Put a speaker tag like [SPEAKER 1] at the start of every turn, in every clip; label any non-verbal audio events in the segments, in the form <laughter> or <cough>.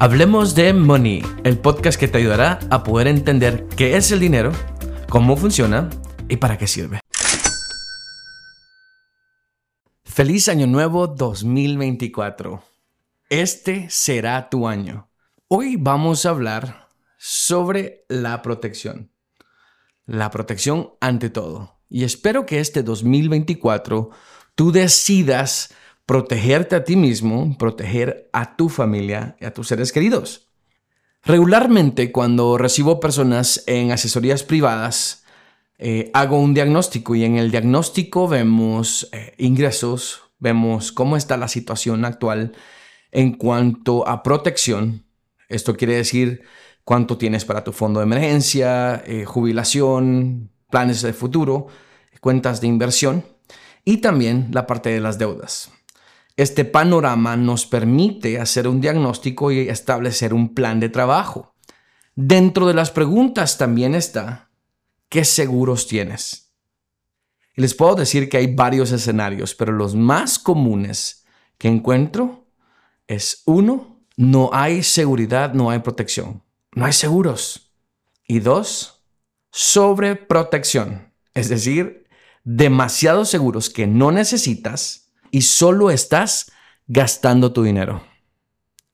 [SPEAKER 1] Hablemos de Money, el podcast que te ayudará a poder entender qué es el dinero, cómo funciona y para qué sirve. Feliz Año Nuevo 2024. Este será tu año. Hoy vamos a hablar sobre la protección. La protección ante todo. Y espero que este 2024 tú decidas protegerte a ti mismo, proteger a tu familia y a tus seres queridos. Regularmente cuando recibo personas en asesorías privadas, eh, hago un diagnóstico y en el diagnóstico vemos eh, ingresos, vemos cómo está la situación actual en cuanto a protección. Esto quiere decir cuánto tienes para tu fondo de emergencia, eh, jubilación, planes de futuro, cuentas de inversión y también la parte de las deudas. Este panorama nos permite hacer un diagnóstico y establecer un plan de trabajo. Dentro de las preguntas también está, ¿qué seguros tienes? Y les puedo decir que hay varios escenarios, pero los más comunes que encuentro es uno, no hay seguridad, no hay protección, no hay seguros. Y dos, sobreprotección, es decir, demasiados seguros que no necesitas y solo estás gastando tu dinero.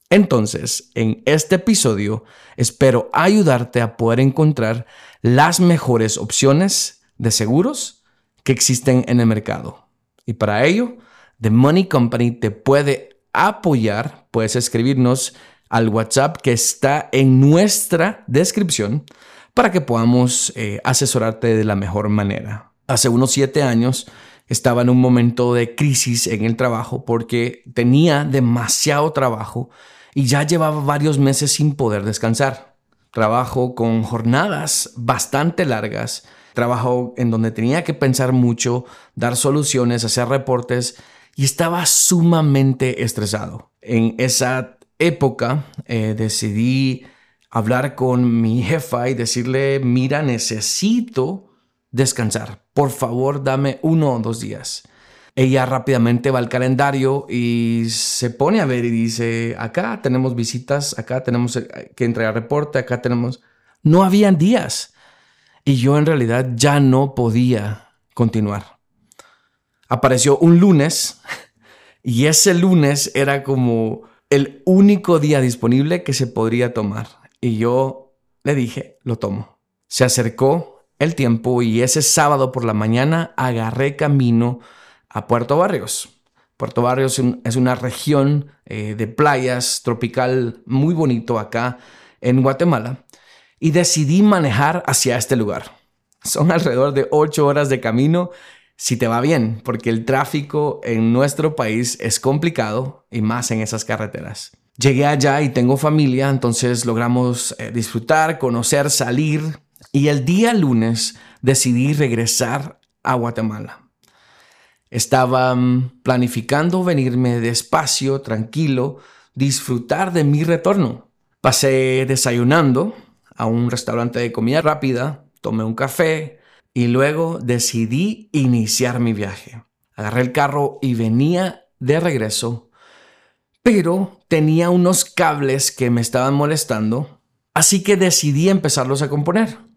[SPEAKER 1] Entonces, en este episodio, espero ayudarte a poder encontrar las mejores opciones de seguros que existen en el mercado. Y para ello, The Money Company te puede apoyar. Puedes escribirnos al WhatsApp que está en nuestra descripción para que podamos eh, asesorarte de la mejor manera. Hace unos siete años, estaba en un momento de crisis en el trabajo porque tenía demasiado trabajo y ya llevaba varios meses sin poder descansar. Trabajo con jornadas bastante largas, trabajo en donde tenía que pensar mucho, dar soluciones, hacer reportes y estaba sumamente estresado. En esa época eh, decidí hablar con mi jefa y decirle, mira, necesito descansar. Por favor, dame uno o dos días. Ella rápidamente va al calendario y se pone a ver y dice, acá tenemos visitas, acá tenemos eh, que entregar reporte, acá tenemos... No habían días. Y yo en realidad ya no podía continuar. Apareció un lunes y ese lunes era como el único día disponible que se podría tomar. Y yo le dije, lo tomo. Se acercó el tiempo y ese sábado por la mañana agarré camino a Puerto Barrios. Puerto Barrios es una región eh, de playas tropical muy bonito acá en Guatemala y decidí manejar hacia este lugar. Son alrededor de ocho horas de camino si te va bien, porque el tráfico en nuestro país es complicado y más en esas carreteras. Llegué allá y tengo familia, entonces logramos eh, disfrutar, conocer, salir, y el día lunes decidí regresar a Guatemala. Estaba mm, planificando venirme despacio, tranquilo, disfrutar de mi retorno. Pasé desayunando a un restaurante de comida rápida, tomé un café y luego decidí iniciar mi viaje. Agarré el carro y venía de regreso, pero tenía unos cables que me estaban molestando, así que decidí empezarlos a componer.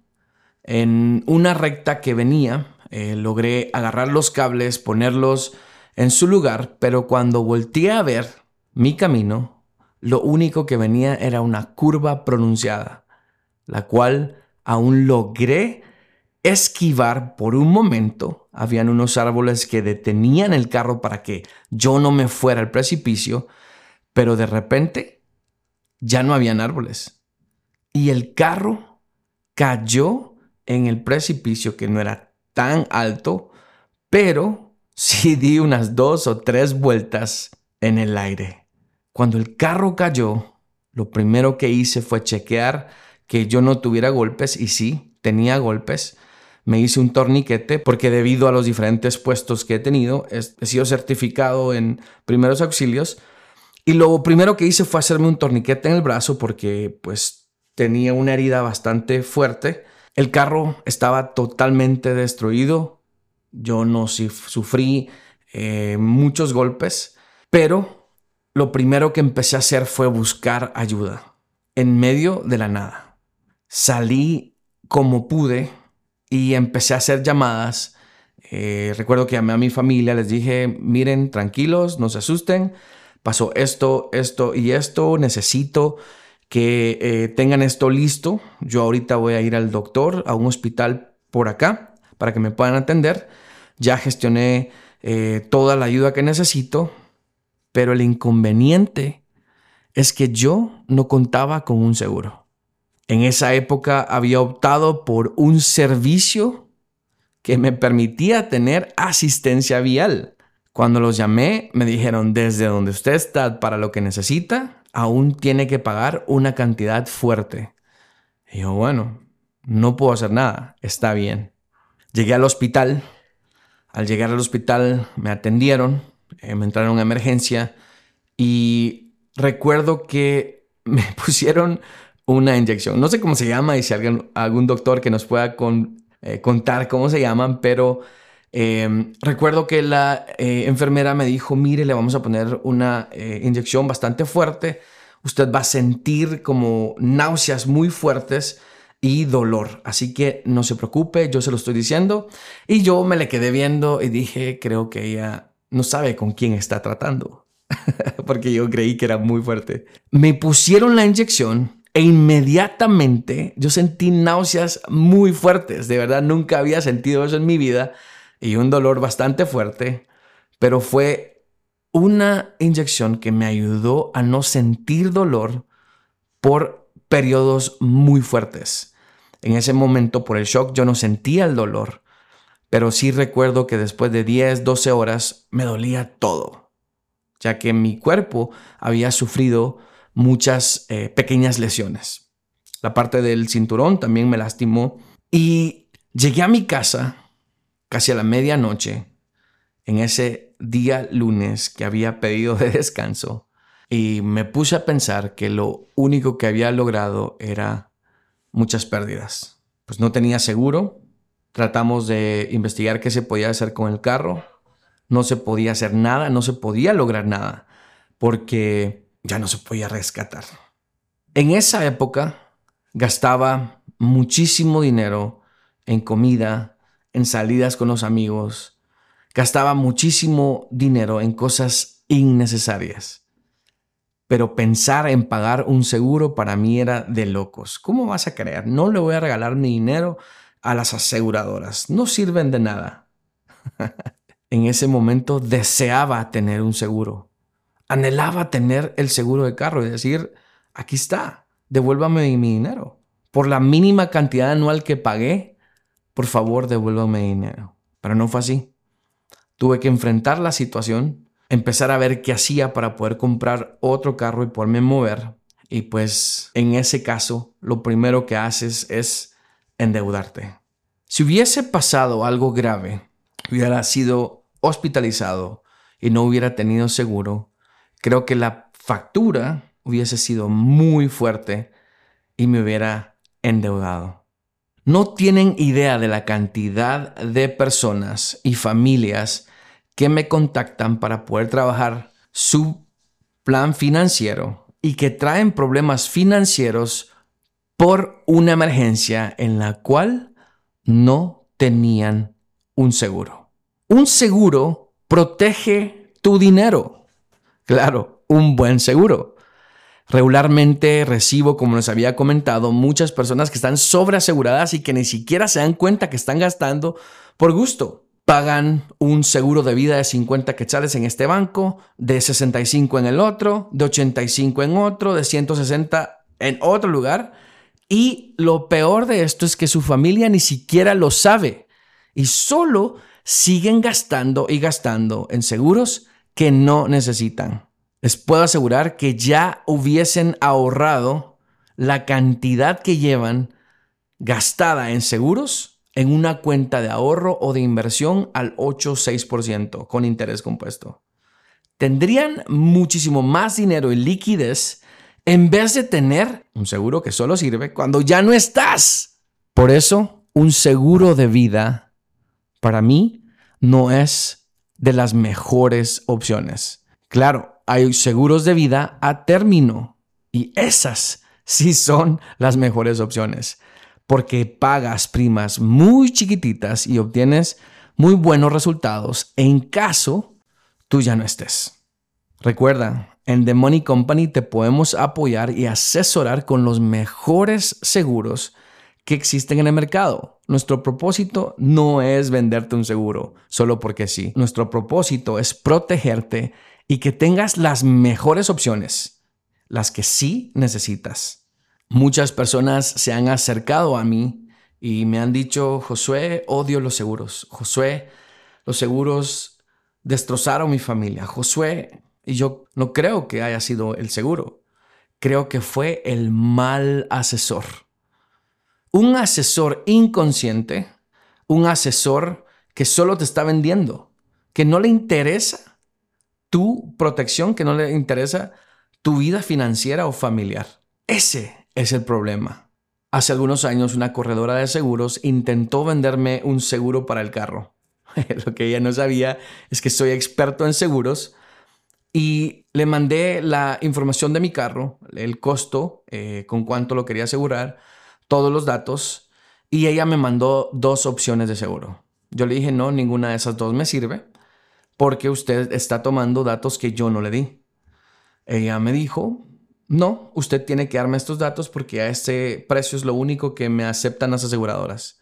[SPEAKER 1] En una recta que venía, eh, logré agarrar los cables, ponerlos en su lugar, pero cuando volteé a ver mi camino, lo único que venía era una curva pronunciada, la cual aún logré esquivar por un momento. Habían unos árboles que detenían el carro para que yo no me fuera al precipicio, pero de repente ya no habían árboles. Y el carro cayó en el precipicio que no era tan alto, pero sí <laughs> di unas dos o tres vueltas en el aire. Cuando el carro cayó, lo primero que hice fue chequear que yo no tuviera golpes y sí, tenía golpes. Me hice un torniquete porque debido a los diferentes puestos que he tenido, he sido certificado en primeros auxilios. Y lo primero que hice fue hacerme un torniquete en el brazo porque pues tenía una herida bastante fuerte el carro estaba totalmente destruido. Yo no sufrí eh, muchos golpes, pero lo primero que empecé a hacer fue buscar ayuda en medio de la nada. Salí como pude y empecé a hacer llamadas. Eh, recuerdo que llamé a mi familia, les dije, miren, tranquilos, no se asusten, pasó esto, esto y esto, necesito que eh, tengan esto listo. Yo ahorita voy a ir al doctor, a un hospital por acá, para que me puedan atender. Ya gestioné eh, toda la ayuda que necesito, pero el inconveniente es que yo no contaba con un seguro. En esa época había optado por un servicio que me permitía tener asistencia vial. Cuando los llamé, me dijeron, desde donde usted está para lo que necesita, aún tiene que pagar una cantidad fuerte. Y yo, bueno, no puedo hacer nada, está bien. Llegué al hospital. Al llegar al hospital me atendieron eh, me entraron a emergencia y recuerdo que <laughs> me pusieron una inyección. No sé cómo se llama y si alguien, algún doctor que nos pueda eh, contar cómo se llaman, pero em, recuerdo que la eh, enfermera me dijo, mire, le vamos a poner una inyección bastante fuerte. Usted va a sentir como náuseas muy fuertes y dolor. Así que no se preocupe, yo se lo estoy diciendo. Y yo me le quedé viendo y dije, creo que ella no sabe con quién está tratando, <laughs> porque yo creí que era muy fuerte. Me pusieron la inyección e inmediatamente yo sentí náuseas muy fuertes, de verdad nunca había sentido eso en mi vida y un dolor bastante fuerte, pero fue una inyección que me ayudó a no sentir dolor por periodos muy fuertes. En ese momento, por el shock, yo no sentía el dolor, pero sí recuerdo que después de 10, 12 horas me dolía todo, ya que mi cuerpo había sufrido muchas eh, pequeñas lesiones. La parte del cinturón también me lastimó y llegué a mi casa casi a la medianoche en ese día lunes que había pedido de descanso y me puse a pensar que lo único que había logrado era muchas pérdidas. Pues no tenía seguro, Tratamos de investigar qué se podía hacer con el carro. No se podía hacer nada, no se podía lograr nada, porque ya no se podía rescatar. En esa época gastaba muchísimo dinero en comida, en salidas con los amigos. Gastaba muchísimo dinero en cosas innecesarias. Pero pensar en pagar un seguro para mí era de locos. ¿Cómo vas a creer? No le voy a regalar mi dinero a las aseguradoras. No sirven de nada. <laughs> en ese momento deseaba tener un seguro. Anhelaba tener el seguro de carro y decir, aquí está, devuélvame mi dinero. Por la mínima cantidad anual que pagué, por favor, devuélvame dinero. Pero no fue así. Tuve que enfrentar la situación, empezar a ver qué hacía para poder comprar otro carro y poderme mover. Y pues en ese caso, lo primero que haces es endeudarte. Si hubiese pasado algo grave, hubiera sido hospitalizado y no hubiera tenido seguro, creo que la factura hubiese sido muy fuerte y me hubiera endeudado. No tienen idea de la cantidad de personas y familias que me contactan para poder trabajar su plan financiero y que traen problemas financieros por una emergencia en la cual no tenían un seguro. Un seguro protege tu dinero. Claro, un buen seguro. Regularmente recibo, como les había comentado, muchas personas que están sobreaseguradas y que ni siquiera se dan cuenta que están gastando por gusto. Pagan un seguro de vida de 50 quetzales en este banco, de 65 en el otro, de 85 en otro, de 160 en otro lugar y lo peor de esto es que su familia ni siquiera lo sabe y solo siguen gastando y gastando en seguros que no necesitan. Les puedo asegurar que ya hubiesen ahorrado la cantidad que llevan gastada en seguros en una cuenta de ahorro o de inversión al 8 o 6% con interés compuesto. Tendrían muchísimo más dinero en liquidez en vez de tener un seguro que solo sirve cuando ya no estás. Por eso, un seguro de vida para mí no es de las mejores opciones. Claro, hay seguros de vida a término. Y esas sí son las mejores opciones, porque pagas primas muy chiquititas y obtienes muy buenos resultados en caso tú ya no estés. Recuerda, en The Money Company te podemos apoyar y asesorar con los mejores seguros que existen en el mercado. Nuestro propósito no es venderte un seguro solo porque sí. Nuestro propósito es protegerte y que tengas las mejores opciones, las que sí necesitas. Muchas personas se han acercado a mí y me han dicho, Josué, odio los seguros. Josué, los seguros destrozaron mi familia. Josué, y yo no creo que haya sido el seguro. Creo que fue el mal asesor. Un asesor inconsciente, un asesor que solo te está vendiendo, que no le interesa tu protección, que no le interesa tu vida financiera o familiar. Ese es el problema. Hace algunos años una corredora de seguros intentó venderme un seguro para el carro. <laughs> Lo que ella no sabía es que soy experto en seguros y le mandé la información de mi carro, el costo, eh, con cuánto lo quería asegurar, todos los datos y ella me mandó dos opciones de seguro. Yo le dije, no, ninguna de esas dos me sirve porque usted está tomando datos que yo no le di. Ella me dijo, no, usted tiene que darme estos datos porque a este precio es lo único que me aceptan las aseguradoras.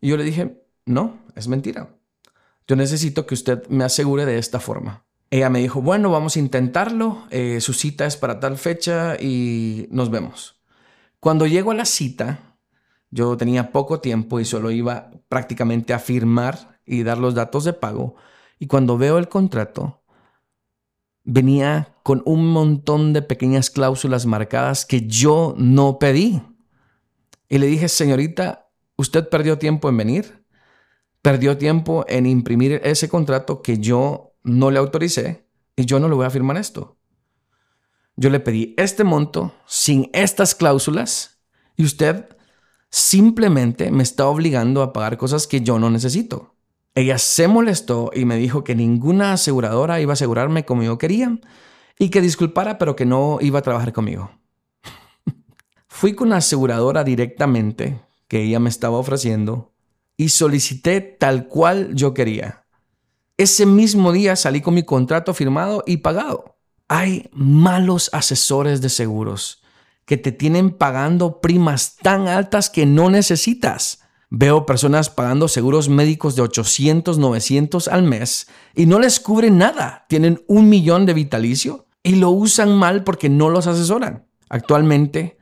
[SPEAKER 1] Y yo le dije, no, es mentira. Yo necesito que usted me asegure de esta forma. Ella me dijo, bueno, vamos a intentarlo. Eh, su cita es para tal fecha y nos vemos. Cuando llego a la cita, yo tenía poco tiempo y solo iba prácticamente a firmar y dar los datos de pago. Y cuando veo el contrato, venía con un montón de pequeñas cláusulas marcadas que yo no pedí. Y le dije, señorita, usted perdió tiempo en venir, perdió tiempo en imprimir ese contrato que yo no le autoricé y yo no le voy a firmar esto. Yo le pedí este monto sin estas cláusulas y usted simplemente me está obligando a pagar cosas que yo no necesito. Ella se molestó y me dijo que ninguna aseguradora iba a asegurarme como yo quería y que disculpara, pero que no iba a trabajar conmigo. <laughs> Fui con la aseguradora directamente que ella me estaba ofreciendo y solicité tal cual yo quería. Ese mismo día salí con mi contrato firmado y pagado. Hay malos asesores de seguros que te tienen pagando primas tan altas que no necesitas. Veo personas pagando seguros médicos de 800, 900 al mes y no les cubren nada. Tienen un millón de vitalicio y lo usan mal porque no los asesoran. Actualmente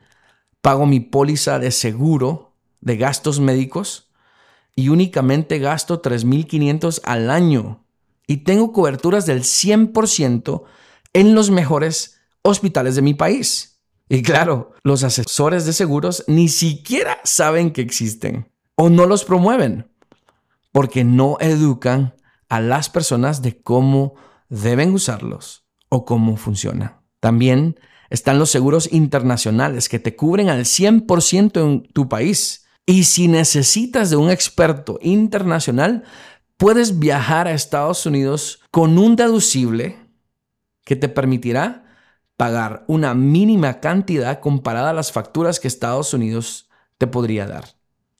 [SPEAKER 1] pago mi póliza de seguro de gastos médicos y únicamente gasto 3.500 al año y tengo coberturas del 100% en los mejores hospitales de mi país. Y claro, los asesores de seguros ni siquiera saben que existen o no los promueven porque no educan a las personas de cómo deben usarlos o cómo funciona. También están los seguros internacionales que te cubren al 100% en tu país. Y si necesitas de un experto internacional, puedes viajar a Estados Unidos con un deducible que te permitirá pagar una mínima cantidad comparada a las facturas que Estados Unidos te podría dar.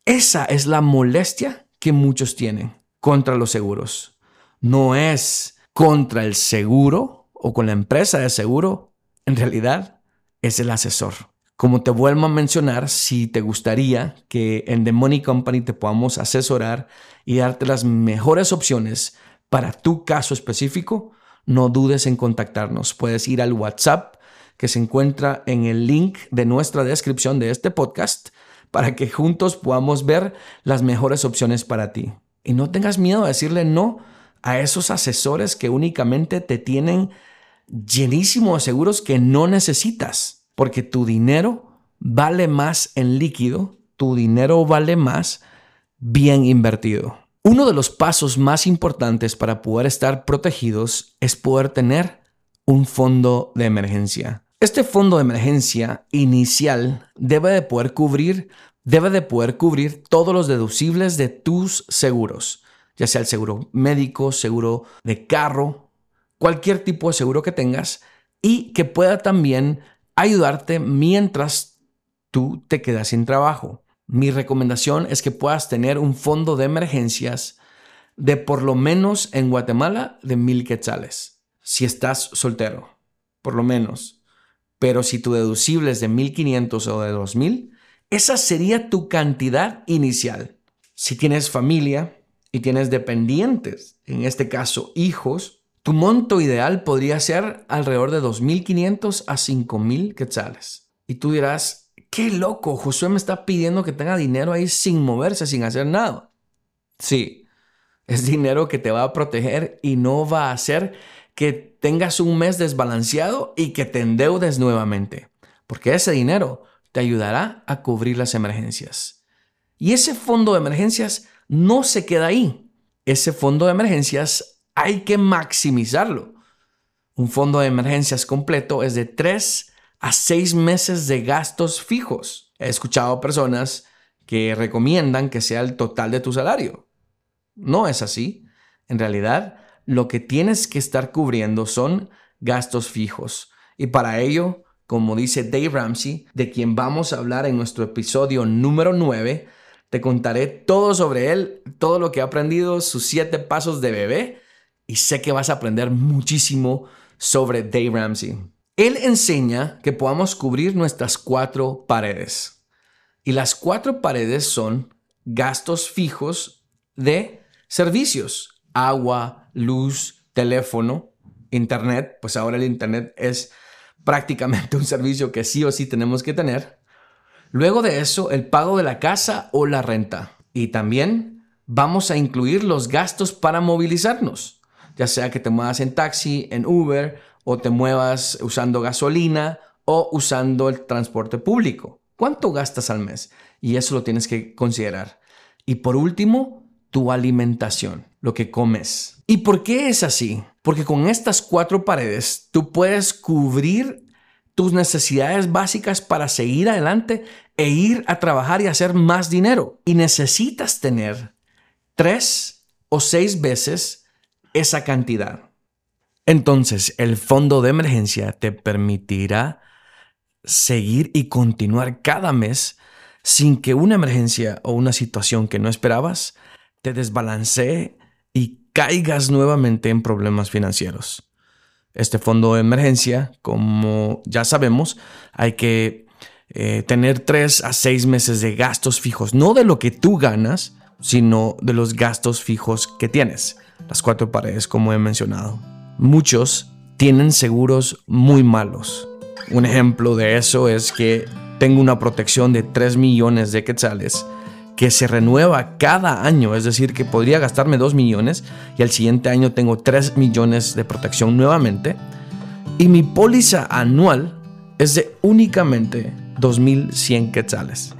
[SPEAKER 1] Esa es la molestia que muchos tienen contra los seguros. No es contra el seguro o con la empresa de seguro, en realidad es el asesor. Como te vuelvo a mencionar, si te gustaría que en The Money Company te podamos asesorar y darte las mejores opciones para tu caso específico, no dudes en contactarnos. Puedes ir al WhatsApp que se encuentra en el link de nuestra descripción de este podcast para que juntos podamos ver las mejores opciones para ti. Y no tengas miedo de decirle no a esos asesores que únicamente te tienen llenísimo de seguros que no necesitas, porque tu dinero vale más en líquido, tu dinero vale más bien invertido. Uno de los pasos más importantes para poder estar protegidos es poder tener un fondo de emergencia. Este fondo de emergencia inicial debe de poder cubrir, debe de poder cubrir todos los deducibles de tus seguros, ya sea el seguro médico, seguro de carro, cualquier tipo de seguro que tengas, y que pueda también ayudarte mientras tú te quedas sin trabajo. Mi recomendación es que puedas tener un fondo de emergencias de por lo menos en Guatemala de mil quetzales. Si estás soltero, por lo menos. Pero si tu deducible es de 1500 o de 2000, esa sería tu cantidad inicial. Si tienes familia y tienes dependientes, en este caso hijos, tu monto ideal podría ser alrededor de 2.500 a 5.000 quetzales. Y tú dirás, qué loco, Josué me está pidiendo que tenga dinero ahí sin moverse, sin hacer nada. Sí, es dinero que te va a proteger y no va a hacer que tengas un mes desbalanceado y que te endeudes nuevamente. Porque ese dinero te ayudará a cubrir las emergencias. Y ese fondo de emergencias no se queda ahí. Ese fondo de emergencias hay que maximizarlo. Un fondo de emergencias completo es de 3 a 6 meses de gastos fijos. He escuchado personas que recomiendan que sea el total de tu salario. No es así. En realidad, lo que tienes que estar cubriendo son gastos fijos. Y para ello, como dice Dave Ramsey, de quien vamos a hablar en nuestro episodio número 9, te contaré todo sobre él, todo lo que ha aprendido, sus siete pasos de bebé, y sé que vas a aprender muchísimo sobre Dave Ramsey. Él enseña que podamos cubrir nuestras cuatro paredes. Y las cuatro paredes son gastos fijos de Servicios, agua, luz, teléfono, internet, pues ahora el internet es prácticamente un servicio que sí o sí tenemos que tener. Luego de eso, el pago de la casa o la renta. Y también vamos a incluir los gastos para movilizarnos, ya sea que te muevas en taxi, en Uber o te muevas usando gasolina o usando el transporte público. ¿Cuánto gastas al mes? Y eso lo tienes que considerar. Y por último, tu alimentación, lo que comes. ¿Y por qué es así? Porque con estas cuatro paredes tú puedes cubrir tus necesidades básicas para seguir adelante e ir a trabajar y hacer más dinero. Y necesitas tener tres o seis veces esa cantidad. Entonces, el fondo de emergencia te permitirá seguir y continuar cada mes sin que una emergencia o una situación que no esperabas te desbalancee y caigas nuevamente en problemas financieros. Este fondo de emergencia, como ya sabemos, hay que eh, tener tres a seis meses de gastos fijos, no de lo que tú ganas, sino de los gastos fijos que tienes. Las cuatro paredes, como he mencionado. Muchos tienen seguros muy malos. Un ejemplo de eso es que tengo una protección de 3 millones de quetzales que se renueva cada año, es decir, que podría gastarme 2 millones y al siguiente año tengo 3 millones de protección nuevamente. Y mi póliza anual es de únicamente 2.100 quetzales.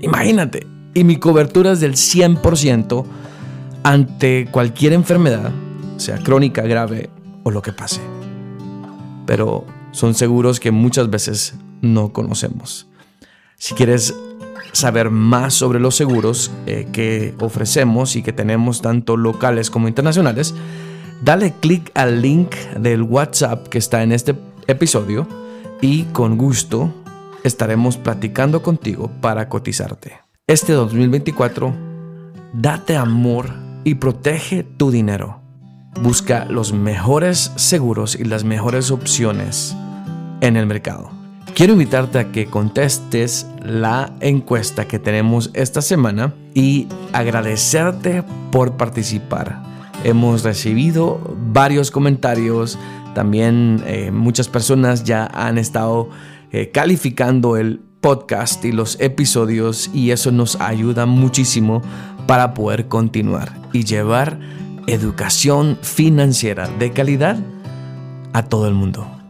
[SPEAKER 1] Imagínate, y mi cobertura es del 100% ante cualquier enfermedad, sea crónica, grave o lo que pase. Pero son seguros que muchas veces no conocemos. Si quieres saber más sobre los seguros eh, que ofrecemos y que tenemos tanto locales como internacionales, dale clic al link del WhatsApp que está en este episodio y con gusto estaremos platicando contigo para cotizarte. Este 2024, date amor y protege tu dinero. Busca los mejores seguros y las mejores opciones en el mercado. Quiero invitarte a que contestes la encuesta que tenemos esta semana y agradecerte por participar. Hemos recibido varios comentarios, también eh, muchas personas ya han estado eh, calificando el podcast y los episodios y eso nos ayuda muchísimo para poder continuar y llevar educación financiera de calidad a todo el mundo.